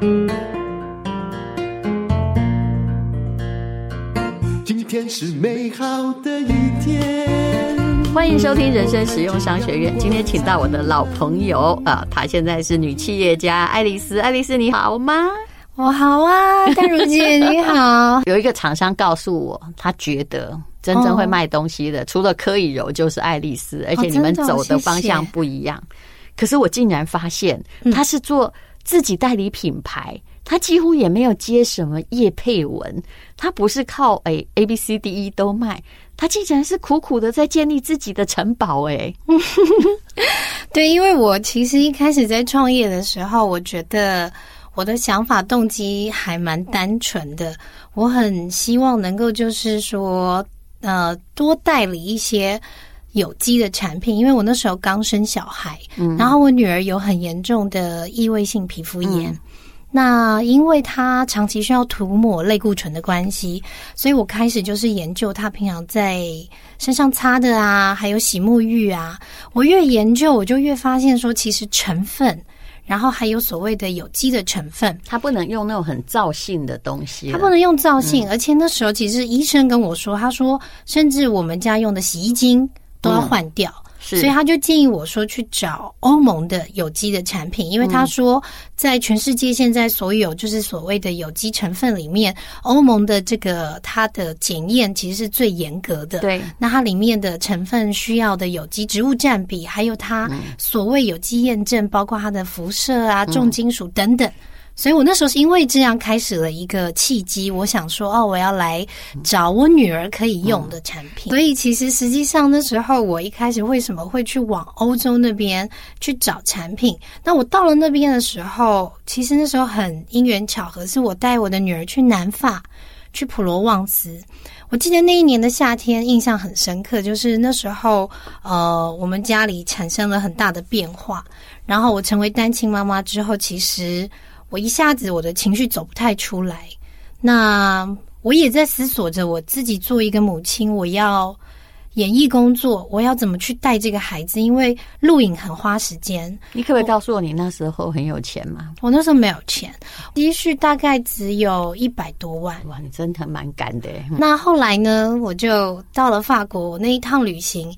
今天是美好的一天。欢迎收听人生实用商学院。今天请到我的老朋友啊，她现在是女企业家爱丽丝。爱丽丝你好吗？我好啊，淡如姐你好。有一个厂商告诉我，他觉得真正会卖东西的，哦、除了柯以柔就是爱丽丝，而且你们走的方向不一样。哦、谢谢可是我竟然发现，他是做自己代理品牌。他几乎也没有接什么业配文，他不是靠诶、A B C D E 都卖，他竟然是苦苦的在建立自己的城堡诶。对，因为我其实一开始在创业的时候，我觉得我的想法动机还蛮单纯的，我很希望能够就是说，呃，多代理一些有机的产品，因为我那时候刚生小孩，嗯，然后我女儿有很严重的异位性皮肤炎。嗯那因为他长期需要涂抹类固醇的关系，所以我开始就是研究他平常在身上擦的啊，还有洗沐浴啊。我越研究，我就越发现说，其实成分，然后还有所谓的有机的成分，它不能用那种很皂性的东西，它不能用皂性。嗯、而且那时候其实医生跟我说，他说，甚至我们家用的洗衣精都要换掉。嗯所以他就建议我说去找欧盟的有机的产品，因为他说在全世界现在所有就是所谓的有机成分里面，欧盟的这个它的检验其实是最严格的。对，那它里面的成分需要的有机植物占比，还有它所谓有机验证，包括它的辐射啊、重金属等等。所以我那时候是因为这样开始了一个契机，我想说哦，我要来找我女儿可以用的产品。所以其实实际上那时候我一开始为什么会去往欧洲那边去找产品？那我到了那边的时候，其实那时候很因缘巧合，是我带我的女儿去南法，去普罗旺斯。我记得那一年的夏天印象很深刻，就是那时候呃，我们家里产生了很大的变化，然后我成为单亲妈妈之后，其实。我一下子我的情绪走不太出来，那我也在思索着我自己作为一个母亲，我要演艺工作，我要怎么去带这个孩子？因为录影很花时间。你可不可以告诉我，你那时候很有钱吗？我，我那时候没有钱，积蓄大概只有一百多万。哇，你真的蛮赶的。那后来呢，我就到了法国，我那一趟旅行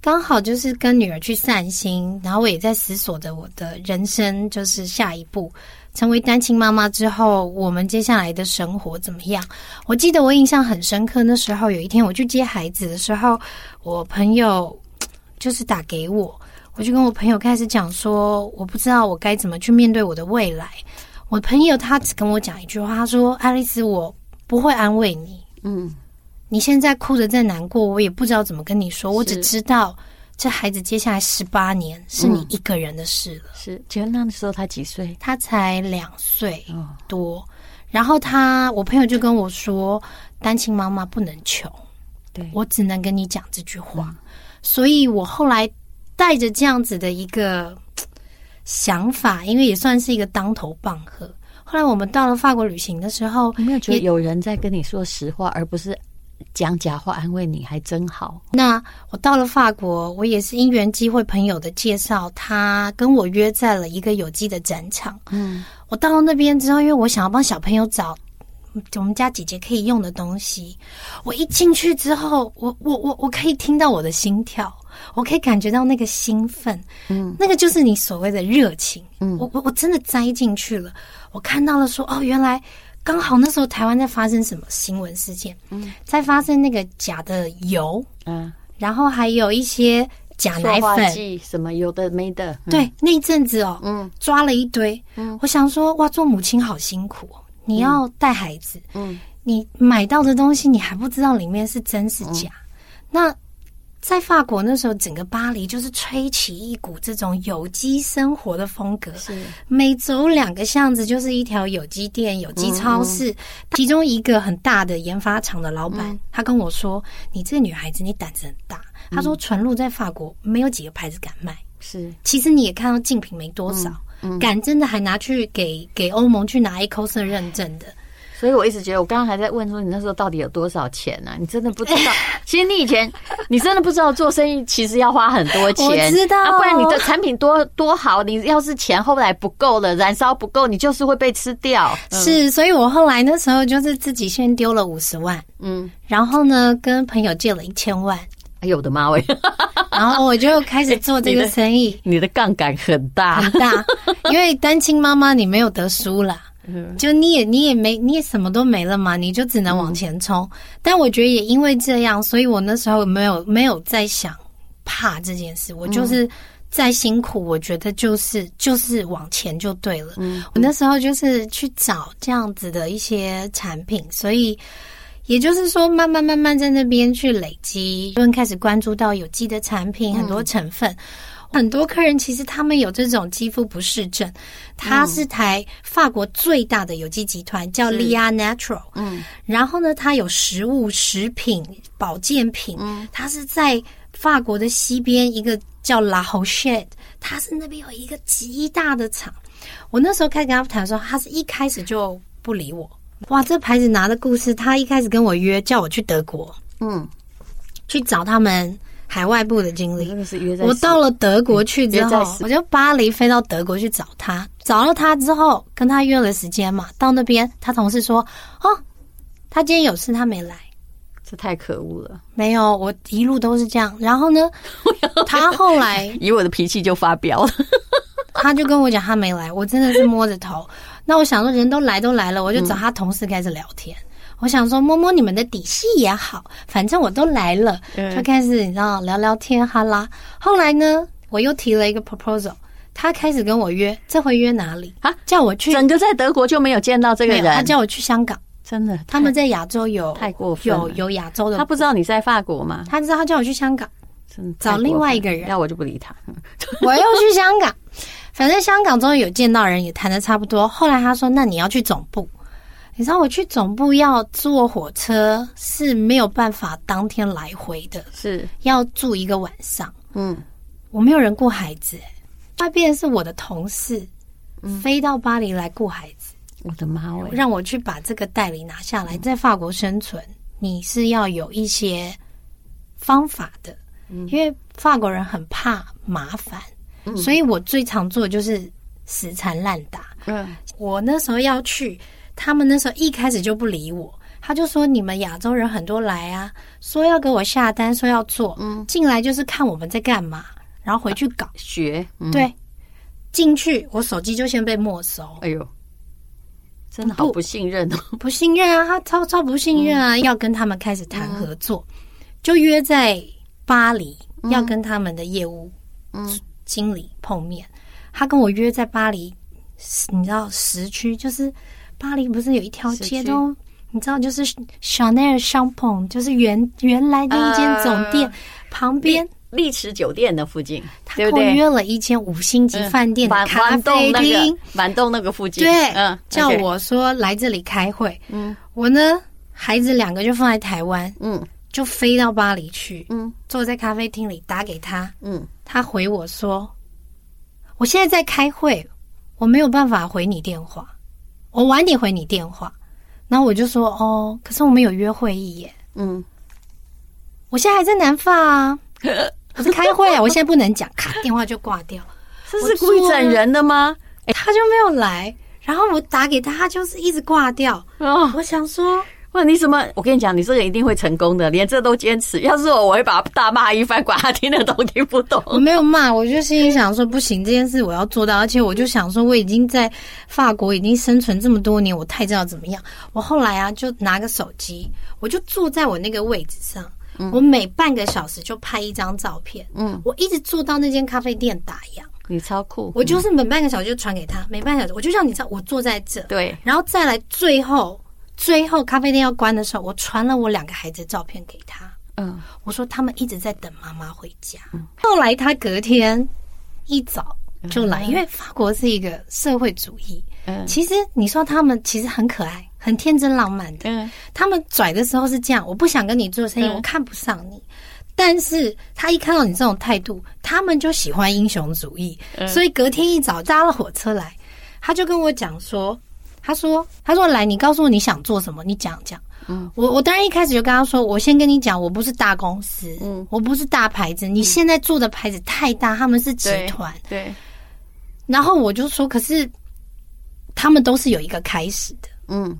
刚好就是跟女儿去散心，然后我也在思索着我的人生，就是下一步。成为单亲妈妈之后，我们接下来的生活怎么样？我记得我印象很深刻，那时候有一天我去接孩子的时候，我朋友 就是打给我，我就跟我朋友开始讲说，我不知道我该怎么去面对我的未来。我朋友他只跟我讲一句话，他说：“爱丽丝，我不会安慰你，嗯，你现在哭着在难过，我也不知道怎么跟你说，我只知道。”这孩子接下来十八年是你一个人的事了。嗯、是，请问那时候他几岁？他才两岁多。哦、然后他，我朋友就跟我说，单亲妈妈不能穷。对，我只能跟你讲这句话。嗯、所以我后来带着这样子的一个想法，因为也算是一个当头棒喝。后来我们到了法国旅行的时候，有没有觉得有人在跟你说实话，而不是？讲假话安慰你还真好。那我到了法国，我也是因缘机会朋友的介绍，他跟我约在了一个有机的展场。嗯，我到了那边之后，因为我想要帮小朋友找我们家姐姐可以用的东西，我一进去之后，我我我我可以听到我的心跳，我可以感觉到那个兴奋，嗯，那个就是你所谓的热情。嗯，我我我真的栽进去了，我看到了说，哦，原来。刚好那时候台湾在发生什么新闻事件？嗯，在发生那个假的油，嗯，然后还有一些假奶粉，什么有的没的。嗯、对，那一阵子哦，嗯，抓了一堆。嗯，我想说，哇，做母亲好辛苦哦，你要带孩子，嗯，你买到的东西你还不知道里面是真是假，嗯、那。在法国那时候，整个巴黎就是吹起一股这种有机生活的风格。是，每走两个巷子就是一条有机店、有机超市。其中一个很大的研发厂的老板，嗯、他跟我说：“你这个女孩子，你胆子很大。嗯”他说：“纯露在法国没有几个牌子敢卖。”是，其实你也看到竞品没多少，敢真的还拿去给给欧盟去拿 Ecocer 认证的。所以我一直觉得，我刚刚还在问说，你那时候到底有多少钱呢？你真的不知道。其实你以前，你真的不知道做生意其实要花很多钱。我知道，啊，不然你的产品多多好，你要是钱后来不够了，燃烧不够，你就是会被吃掉。是，所以我后来那时候就是自己先丢了五十万，嗯，然后呢，跟朋友借了一千万。哎呦我的妈喂！然后我就开始做这个生意。你的杠杆很大很大，因为单亲妈妈你没有得输啦。就你也你也没你也什么都没了嘛，你就只能往前冲。嗯、但我觉得也因为这样，所以我那时候没有没有在想怕这件事。我就是再辛苦，我觉得就是就是往前就对了。嗯，我那时候就是去找这样子的一些产品，所以也就是说，慢慢慢慢在那边去累积，就开始关注到有机的产品，很多成分。嗯很多客人其实他们有这种肌肤不适症，它是台法国最大的有机集团，叫 Lia Natural。嗯，然后呢，它有食物、食品、保健品。嗯，它是在法国的西边一个叫 La Rochette，它是那边有一个极大的厂。我那时候开始跟他谈的时候，他是一开始就不理我。哇，这牌子拿的故事，他一开始跟我约叫我去德国，嗯，去找他们。海外部的经理，我到了德国去之后，我就巴黎飞到德国去找他，找了他之后跟他约了时间嘛。到那边，他同事说：“哦，他今天有事，他没来。”这太可恶了。没有，我一路都是这样。然后呢，他后来以我的脾气就发飙了，他就跟我讲他没来。我真的是摸着头。那我想说，人都来都来了，我就找他同事开始聊天。嗯我想说摸摸你们的底细也好，反正我都来了，就开始你知道聊聊天哈啦。后来呢，我又提了一个 proposal，他开始跟我约，这回约哪里啊？叫我去，整个在德国就没有见到这个人，他叫我去香港，真的，他们在亚洲有太过分，有有亚洲的，他不知道你在法国吗？他知道，他叫我去香港，找另外一个人，那我就不理他。我又去香港，反正香港终于有见到人，也谈的差不多。后来他说，那你要去总部。你知道我去总部要坐火车是没有办法当天来回的，是要住一个晚上。嗯，我没有人顾孩子，那边是我的同事，飞到巴黎来顾孩子。我的妈喂！让我去把这个代理拿下来，在法国生存，你是要有一些方法的，因为法国人很怕麻烦，所以我最常做的就是死缠烂打。嗯，我那时候要去。他们那时候一开始就不理我，他就说：“你们亚洲人很多来啊，说要给我下单，说要做，嗯，进来就是看我们在干嘛，然后回去搞、啊、学。嗯、对，进去我手机就先被没收。哎呦，真的好不信任哦，不信任啊，他超超不信任啊，嗯、要跟他们开始谈合作，嗯、就约在巴黎，嗯、要跟他们的业务嗯经理碰面。他跟我约在巴黎，你知道时区就是。巴黎不是有一条街都，去你知道，就是 Chanel 商棚，就是原原来的一间总店、呃、旁边。丽池酒店的附近，他跟我约了一间五星级饭店的咖啡厅，满栋那个附近，对，嗯，叫我说来这里开会，嗯，我呢，孩子两个就放在台湾，嗯，就飞到巴黎去，嗯，坐在咖啡厅里打给他，嗯，他回我说，我现在在开会，我没有办法回你电话。我晚点回你电话，然后我就说哦，可是我们有约会议耶。嗯，我现在还在南发啊，我是开会啊，我现在不能讲，咔，电话就挂掉。这是故意整人的吗？他就没有来，然后我打给他，他就是一直挂掉。哦，我想说。哇，你怎么？我跟你讲，你这个一定会成功的，连这都坚持。要是我，我会把他大骂一番，管他听得懂听不懂。我没有骂，我就心里想说，不行，这件事我要做到。而且我就想说，我已经在法国已经生存这么多年，我太知道怎么样。我后来啊，就拿个手机，我就坐在我那个位置上，嗯、我每半个小时就拍一张照片。嗯，我一直坐到那间咖啡店打烊。你超酷！我就是每半个小时就传给他，每半个小时我就让你知道我坐在这。对，然后再来最后。最后咖啡店要关的时候，我传了我两个孩子的照片给他。嗯，我说他们一直在等妈妈回家。嗯，后来他隔天一早就来，因为法国是一个社会主义。嗯，其实你说他们其实很可爱，很天真浪漫的。嗯，他们拽的时候是这样，我不想跟你做生意，我看不上你。但是他一看到你这种态度，他们就喜欢英雄主义。所以隔天一早搭了火车来，他就跟我讲说。他说：“他说来，你告诉我你想做什么，你讲讲。”嗯，我我当然一开始就跟他说：“我先跟你讲，我不是大公司，嗯，我不是大牌子，你现在做的牌子太大，他们是集团，对。对”然后我就说：“可是他们都是有一个开始的，嗯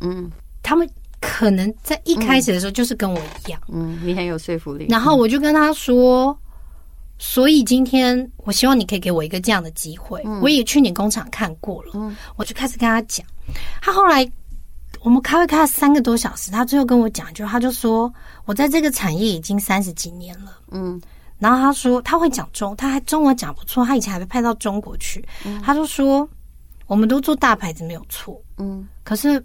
嗯，他们可能在一开始的时候就是跟我一样，嗯，你很有说服力。”然后我就跟他说。所以今天，我希望你可以给我一个这样的机会。嗯、我也去你工厂看过了，嗯、我就开始跟他讲。他后来我们开会开了三个多小时，他最后跟我讲，就他就说，我在这个产业已经三十几年了。嗯，然后他说他会讲中，他还中文讲不错，他以前还被派到中国去。嗯、他就说，我们都做大牌子没有错。嗯，可是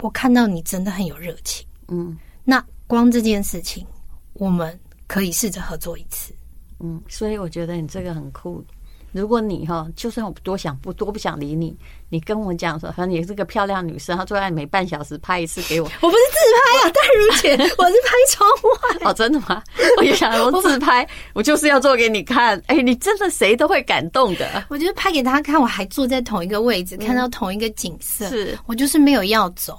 我看到你真的很有热情。嗯，那光这件事情，我们可以试着合作一次。嗯，所以我觉得你这个很酷。如果你哈，就算我多想不多不想理你，你跟我讲说，反正你是个漂亮女生，她坐在每半小时拍一次给我。我不是自拍啊，戴如姐，我是拍窗外。哦，真的吗？我也想说自拍，我，就是要做给你看。哎、欸，你真的谁都会感动的。我觉得拍给他看，我还坐在同一个位置，看到同一个景色。是我就是没有要走，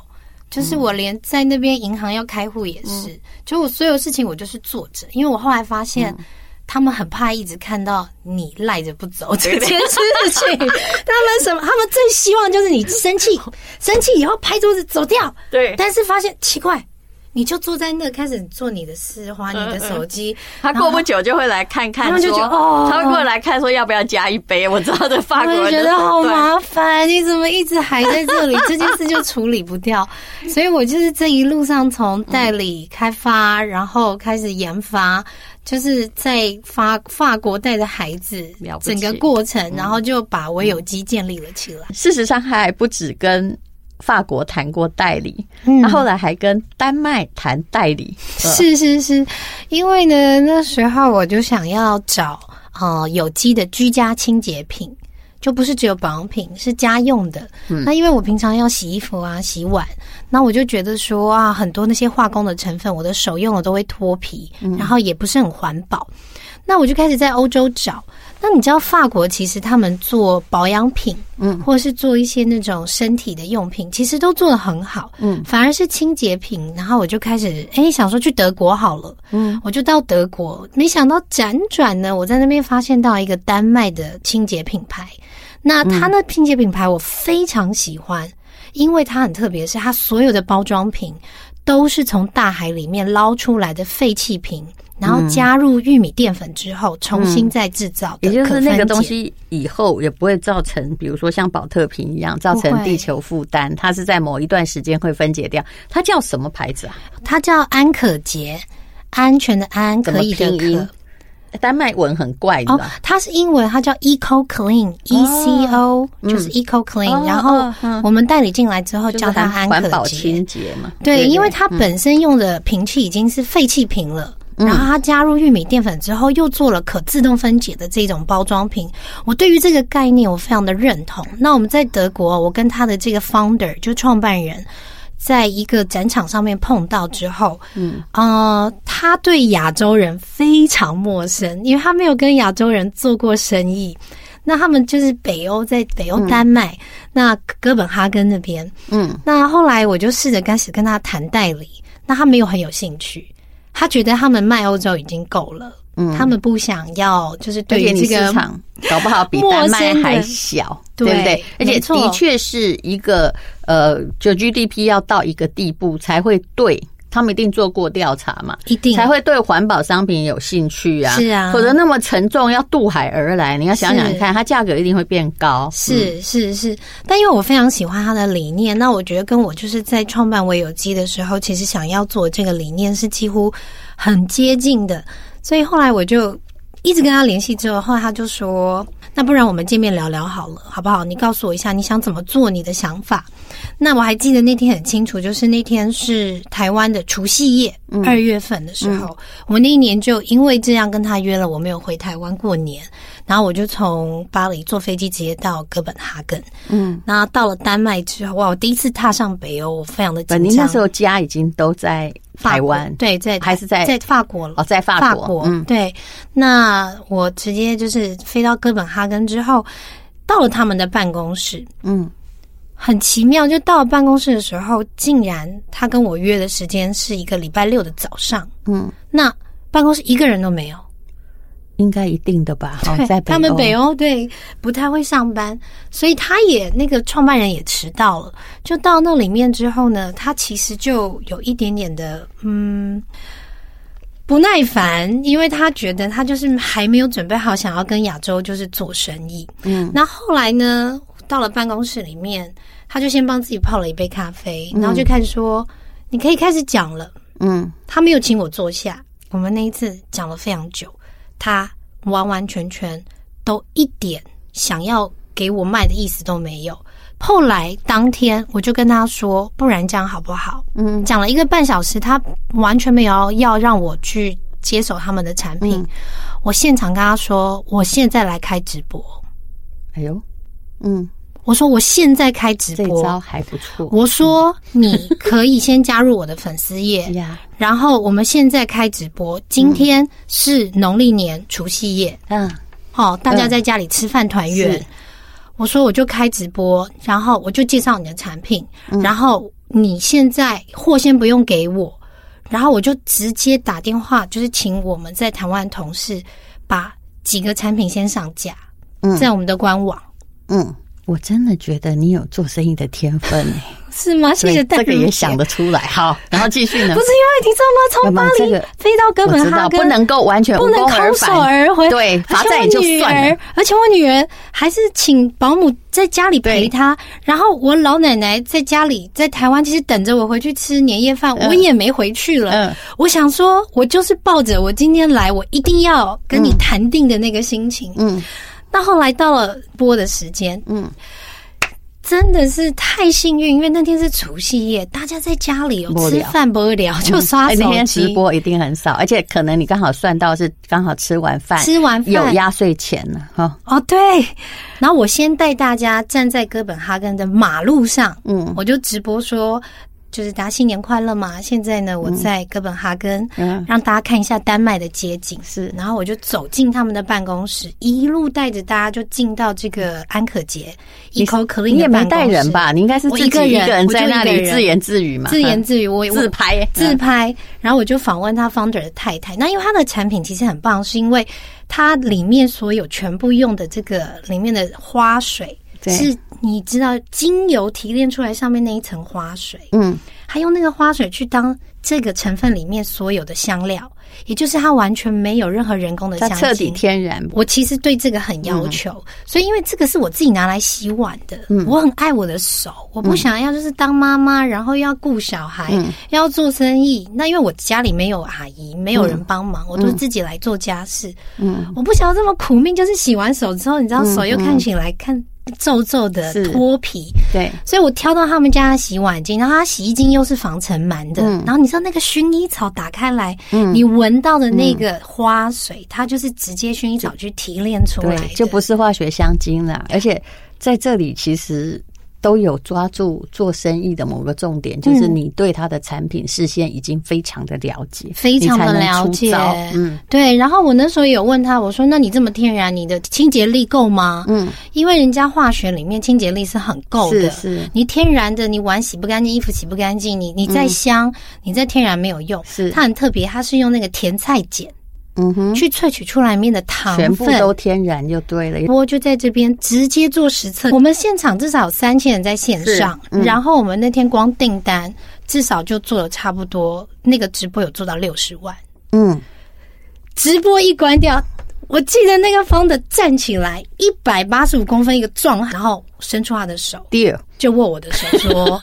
就是我连在那边银行要开户也是，嗯、就我所有事情我就是坐着，因为我后来发现。嗯他们很怕一直看到你赖着不走 这件事情。他们什么？他们最希望就是你生气，生气以后拍桌子走掉。对。但是发现奇怪，你就坐在那开始做你的事，滑你的手机。他过不久就会来看看，他就觉得哦，他会过来看说要不要加一杯。我知道的法国人觉得好麻烦，你怎么一直还在这里？这件事就处理不掉。所以我就是这一路上从代理开发，然后开始研发。就是在法法国带着孩子，整个过程，然后就把微有机建立了起来。事实上，还不止跟法国谈过代理，嗯，后来还跟丹麦谈代理。是是是，因为呢，那时候我就想要找呃有机的居家清洁品。就不是只有保养品，是家用的。嗯、那因为我平常要洗衣服啊、洗碗，那我就觉得说啊，很多那些化工的成分，我的手用了都会脱皮，嗯、然后也不是很环保。那我就开始在欧洲找。那你知道法国其实他们做保养品，嗯，或是做一些那种身体的用品，其实都做的很好，嗯，反而是清洁品。然后我就开始哎想说去德国好了，嗯，我就到德国，没想到辗转呢，我在那边发现到一个丹麦的清洁品牌。那它那清洁品牌我非常喜欢，嗯、因为它很特别，是它所有的包装品都是从大海里面捞出来的废弃瓶，然后加入玉米淀粉之后重新再制造也就是那个东西以后也不会造成，比如说像宝特瓶一样造成地球负担。它是在某一段时间会分解掉。它叫什么牌子啊？它叫安可洁，安全的安，可以的可。丹麦文很怪的，哦，它是英文，它叫 Eco Clean，E C O 就是 Eco Clean，然后我们代理进来之后叫它安可洁，环保清洁嘛。对，因为它本身用的瓶器已经是废弃瓶了，然后它加入玉米淀粉之后，又做了可自动分解的这种包装瓶。我对于这个概念我非常的认同。那我们在德国，我跟他的这个 founder 就创办人。在一个展场上面碰到之后，嗯，呃，他对亚洲人非常陌生，因为他没有跟亚洲人做过生意。那他们就是北欧，在北欧丹麦，嗯、那哥本哈根那边，嗯，那后来我就试着开始跟他谈代理，那他没有很有兴趣，他觉得他们卖欧洲已经够了。嗯，他们不想要，就是对于这个市场搞不好比丹麦还小，对不对？而且的确是一个呃，就 GDP 要到一个地步才会对他们一定做过调查嘛，一定才会对环保商品有兴趣啊。是啊，否则那么沉重要渡海而来，你要想想看，它价格一定会变高。是是是，但因为我非常喜欢它的理念，那我觉得跟我就是在创办微有机的时候，其实想要做这个理念是几乎很接近的。所以后来我就一直跟他联系，之后后来他就说：“那不然我们见面聊聊好了，好不好？你告诉我一下你想怎么做，你的想法。”那我还记得那天很清楚，就是那天是台湾的除夕夜，二月份的时候，我那一年就因为这样跟他约了，我没有回台湾过年，然后我就从巴黎坐飞机直接到哥本哈根。嗯，那到了丹麦之后，哇，我第一次踏上北欧，我非常的紧张。你那时候家已经都在。台湾对，在还是在在法国了哦，在法国，法国嗯，对。那我直接就是飞到哥本哈根之后，到了他们的办公室，嗯，很奇妙，就到了办公室的时候，竟然他跟我约的时间是一个礼拜六的早上。嗯，那办公室一个人都没有。应该一定的吧？他们北欧对不太会上班，所以他也那个创办人也迟到了。就到那里面之后呢，他其实就有一点点的嗯不耐烦，因为他觉得他就是还没有准备好想要跟亚洲就是做生意。嗯，那后来呢，到了办公室里面，他就先帮自己泡了一杯咖啡，然后就开始说：“嗯、你可以开始讲了。”嗯，他没有请我坐下，我们那一次讲了非常久。他完完全全都一点想要给我卖的意思都没有。后来当天我就跟他说：“不然这样好不好？”嗯，讲了一个半小时，他完全没有要让我去接手他们的产品。嗯，我现场跟他说：“我现在来开直播。”哎呦，嗯。我说我现在开直播，这招还不错。我说你可以先加入我的粉丝页，然后我们现在开直播。今天是农历年除夕夜，嗯，好，大家在家里吃饭团圆。我说我就开直播，然后我就介绍你的产品，然后你现在货先不用给我，然后我就直接打电话，就是请我们在台湾同事把几个产品先上架，在我们的官网，嗯。我真的觉得你有做生意的天分诶，是吗？谢谢大家。这个也想得出来，好，然后继续呢？不是因为你知道吗？从巴黎飞到哥本哈根，不能够完全不能空手而回。对，罚站也就算了。而且我女儿还是请保姆在家里陪她，然后我老奶奶在家里在台湾，其实等着我回去吃年夜饭，我也没回去了。嗯，我想说，我就是抱着我今天来，我一定要跟你谈定的那个心情。嗯。那后来到了播的时间，嗯，真的是太幸运，因为那天是除夕夜，大家在家里有吃饭不聊，就刷手机。那天直播一定很少，而且可能你刚好算到是刚好吃完饭，吃完饭有压岁钱了哈。哦，对。然后我先带大家站在哥本哈根的马路上，嗯，我就直播说。就是大家新年快乐嘛！现在呢，我在哥本哈根，嗯，让大家看一下丹麦的街景。是，然后我就走进他们的办公室，一路带着大家就进到这个安可杰，Eco Clean 你也没带人吧？你应该是自己一个人在那里自言自语嘛？自言自语，我 自拍自拍。然后我就访问他 founder 的太太。那因为他的产品其实很棒，是因为它里面所有全部用的这个里面的花水。是，你知道精油提炼出来上面那一层花水，嗯，还用那个花水去当这个成分里面所有的香料，也就是它完全没有任何人工的香精，彻底天然。我其实对这个很要求，嗯、所以因为这个是我自己拿来洗碗的，嗯，我很爱我的手，我不想要就是当妈妈，然后要顾小孩，嗯、要做生意。那因为我家里没有阿姨，没有人帮忙，嗯、我都自己来做家事，嗯，我不想要这么苦命，就是洗完手之后，你知道手又看起来看。皱皱的脱皮，对，所以我挑到他们家的洗碗巾，然后它洗衣精又是防尘螨的，嗯、然后你知道那个薰衣草打开来，嗯、你闻到的那个花水，嗯、它就是直接薰衣草去提炼出来的，就不是化学香精了，而且在这里其实。都有抓住做生意的某个重点，就是你对他的产品事先已经非常的了解，非常的了解。嗯，对。然后我那时候有问他，我说：“那你这么天然，你的清洁力够吗？”嗯，因为人家化学里面清洁力是很够的，是。是你天然的，你碗洗不干净，衣服洗不干净，你你再香，你再天然没有用。是，它很特别，它是用那个甜菜碱。嗯哼，去萃取出来里面的糖分，全部都天然就对了。我就在这边直接做实测，我们现场至少有三千人在线上，嗯、然后我们那天光订单至少就做了差不多，那个直播有做到六十万。嗯，直播一关掉，我记得那个方的站起来一百八十五公分一个壮汉，然后伸出他的手就握我的手说。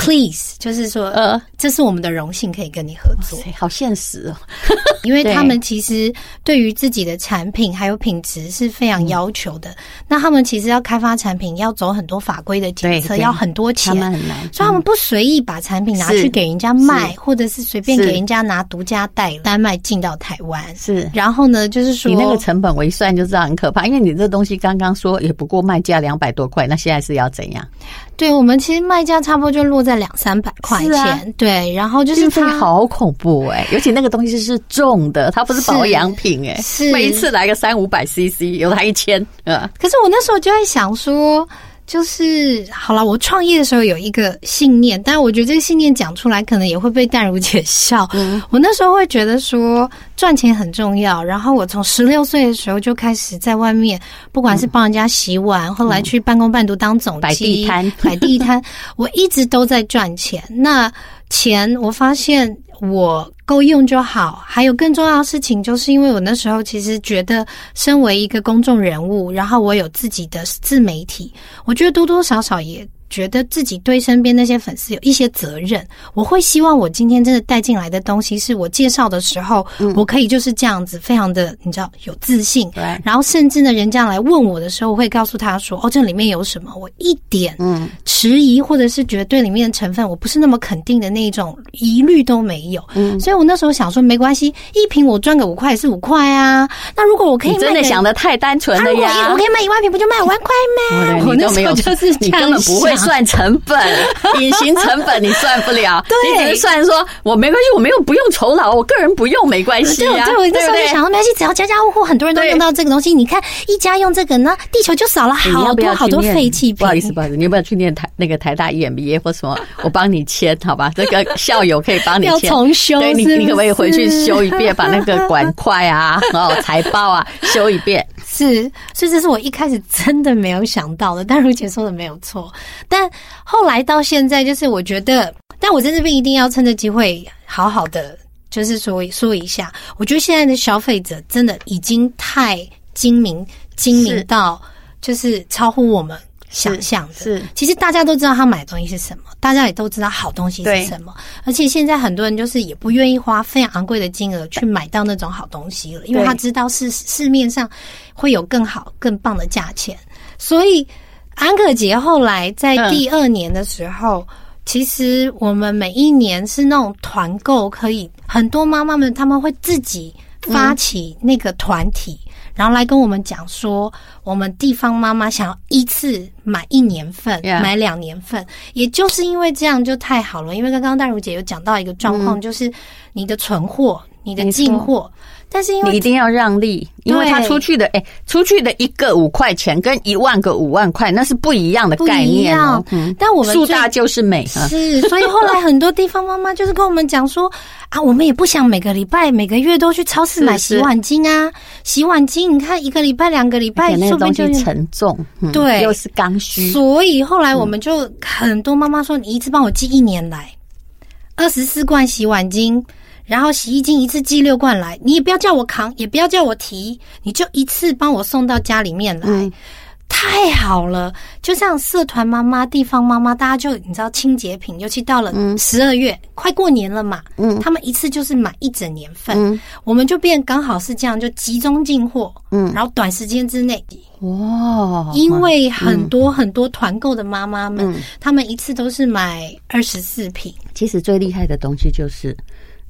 Please，就是说，呃，这是我们的荣幸，可以跟你合作。好现实哦，因为他们其实对于自己的产品还有品质是非常要求的。那他们其实要开发产品，要走很多法规的检测，要很多钱，他们很难，所以他们不随意把产品拿去给人家卖，或者是随便给人家拿独家代单卖进到台湾。是，然后呢，就是说你那个成本我一算就知道很可怕，因为你这东西刚刚说也不过卖价两百多块，那现在是要怎样？对，我们其实卖价差不多就落在两三百块钱，啊、对，然后就是它好恐怖哎、欸，尤其那个东西是重的，它不是保养品哎、每一次来个三五百 CC，有的还一千，呃，可是我那时候就在想说。就是好了，我创业的时候有一个信念，但我觉得这个信念讲出来可能也会被淡如姐笑。嗯，我那时候会觉得说赚钱很重要，然后我从十六岁的时候就开始在外面，不管是帮人家洗碗，嗯、后来去半工半读当总机，摆地摊，摆地摊，我一直都在赚钱。那钱，我发现我够用就好。还有更重要的事情，就是因为我那时候其实觉得，身为一个公众人物，然后我有自己的自媒体，我觉得多多少少也。觉得自己对身边那些粉丝有一些责任，我会希望我今天真的带进来的东西，是我介绍的时候，嗯、我可以就是这样子，非常的你知道有自信。对，然后甚至呢，人家来问我的时候，我会告诉他说：“哦，这里面有什么？”我一点嗯迟疑或者是觉得对里面的成分我不是那么肯定的那一种疑虑都没有。嗯，所以我那时候想说，没关系，一瓶我赚个五块是五块啊。那如果我可以卖，真的想的太单纯了呀！啊、我可以卖一万瓶，不就卖五万块吗？我那时候就是这样想，你根本不会。算成本，隐形成本你算不了，对你只能算说，我没关系，我没有不用酬劳，我个人不用没关系啊。对，我那时候就想到，没关系，只要家家户户很多人都用到这个东西，你看一家用这个呢，地球就少了好多好多废弃品。不好意思，不好意思，你要不要去念台那个台大 EMBA 或什么？我帮你签，好吧？这个校友可以帮你签，要重修，对，你你可不可以回去修一遍，把那个管块啊、然后财报啊修一遍？是，所以这是我一开始真的没有想到的。但如姐说的没有错，但后来到现在，就是我觉得，但我在这边一定要趁着机会好好的，就是说说一下。我觉得现在的消费者真的已经太精明，精明到就是超乎我们。想象的是，其实大家都知道他买东西是什么，大家也都知道好东西是什么，而且现在很多人就是也不愿意花非常昂贵的金额去买到那种好东西了，因为他知道市市面上会有更好更棒的价钱。所以安可节后来在第二年的时候，嗯，其实我们每一年是那种团购，可以很多妈妈们他们会自己发起那个团体。嗯然后来跟我们讲说，我们地方妈妈想要一次买一年份.买两年份，也就是因为这样就太好了。因为刚刚戴如姐有讲到一个状况，就是你的存货、嗯、你的进货。但是因为你一定要让利，因为他出去的，哎，出去的一个五块钱跟一万个五万块，那是不一样的概念哦。嗯，但我们树大就是美，是，所以后来很多地方妈妈就是跟我们讲说啊，我们也不想每个礼拜、每个月都去超市买洗碗巾啊，洗碗巾，你看一个礼拜、两个礼拜，那个东西沉重，对，又是刚需，所以后来我们就很多妈妈说，你一次帮我寄一年来，二十四罐洗碗精。然后洗衣精一次寄六罐来，你也不要叫我扛，也不要叫我提，你就一次帮我送到家里面来，嗯、太好了！就像社团妈妈、地方妈妈，大家就你知道清洁品，尤其到了十二月、嗯、快过年了嘛，嗯，他们一次就是买一整年份，嗯，我们就变刚好是这样，就集中进货，嗯，然后短时间之内，哇，因为很多很多团购的妈妈们，嗯、他们一次都是买二十四瓶。其实最厉害的东西就是。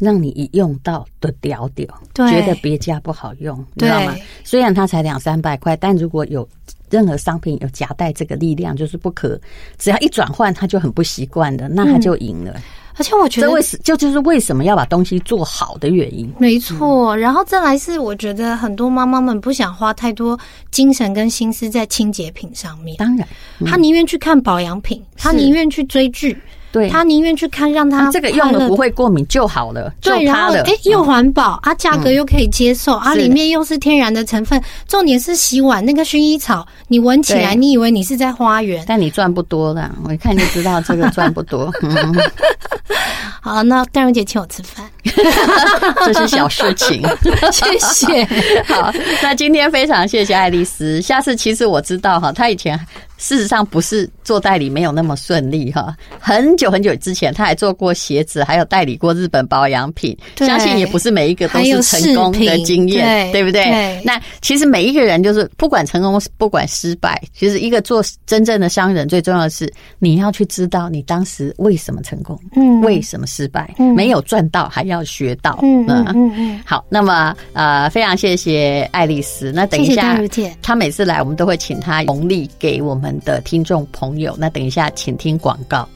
让你一用到的屌屌，对觉得别家不好用，你知道吗？虽然它才两三百块，但如果有任何商品有夹带这个力量，就是不可，只要一转换，他就很不习惯的，那他就赢了。嗯、而且我觉得，这为什就就是为什么要把东西做好的原因。没错，然后再来是，我觉得很多妈妈们不想花太多精神跟心思在清洁品上面。当然，她宁愿去看保养品，她宁愿去追剧。对，他宁愿去看，让他这个用了不会过敏就好了，对，就他了。哎，又环保啊，价格又可以接受啊，里面又是天然的成分。重点是洗碗那个薰衣草，你闻起来，你以为你是在花园，但你赚不多的。我一看就知道这个赚不多。好，那戴荣姐请我吃饭，这是小事情，谢谢。好，那今天非常谢谢爱丽丝。下次其实我知道哈，她以前。事实上不是做代理没有那么顺利哈，很久很久之前他还做过鞋子，还有代理过日本保养品，相信也不是每一个都是成功的经验，对，对不对？对，那其实每一个人就是不管成功不管失败，其实一个做真正的商人最重要的是你要去知道你当时为什么成功，嗯，为什么失败，嗯，没有赚到还要学到，嗯嗯。嗯，嗯好，那么呃非常谢谢爱丽丝，那等一下她每次来我们都会请她红利给我的听众朋友，那等一下，请听广告。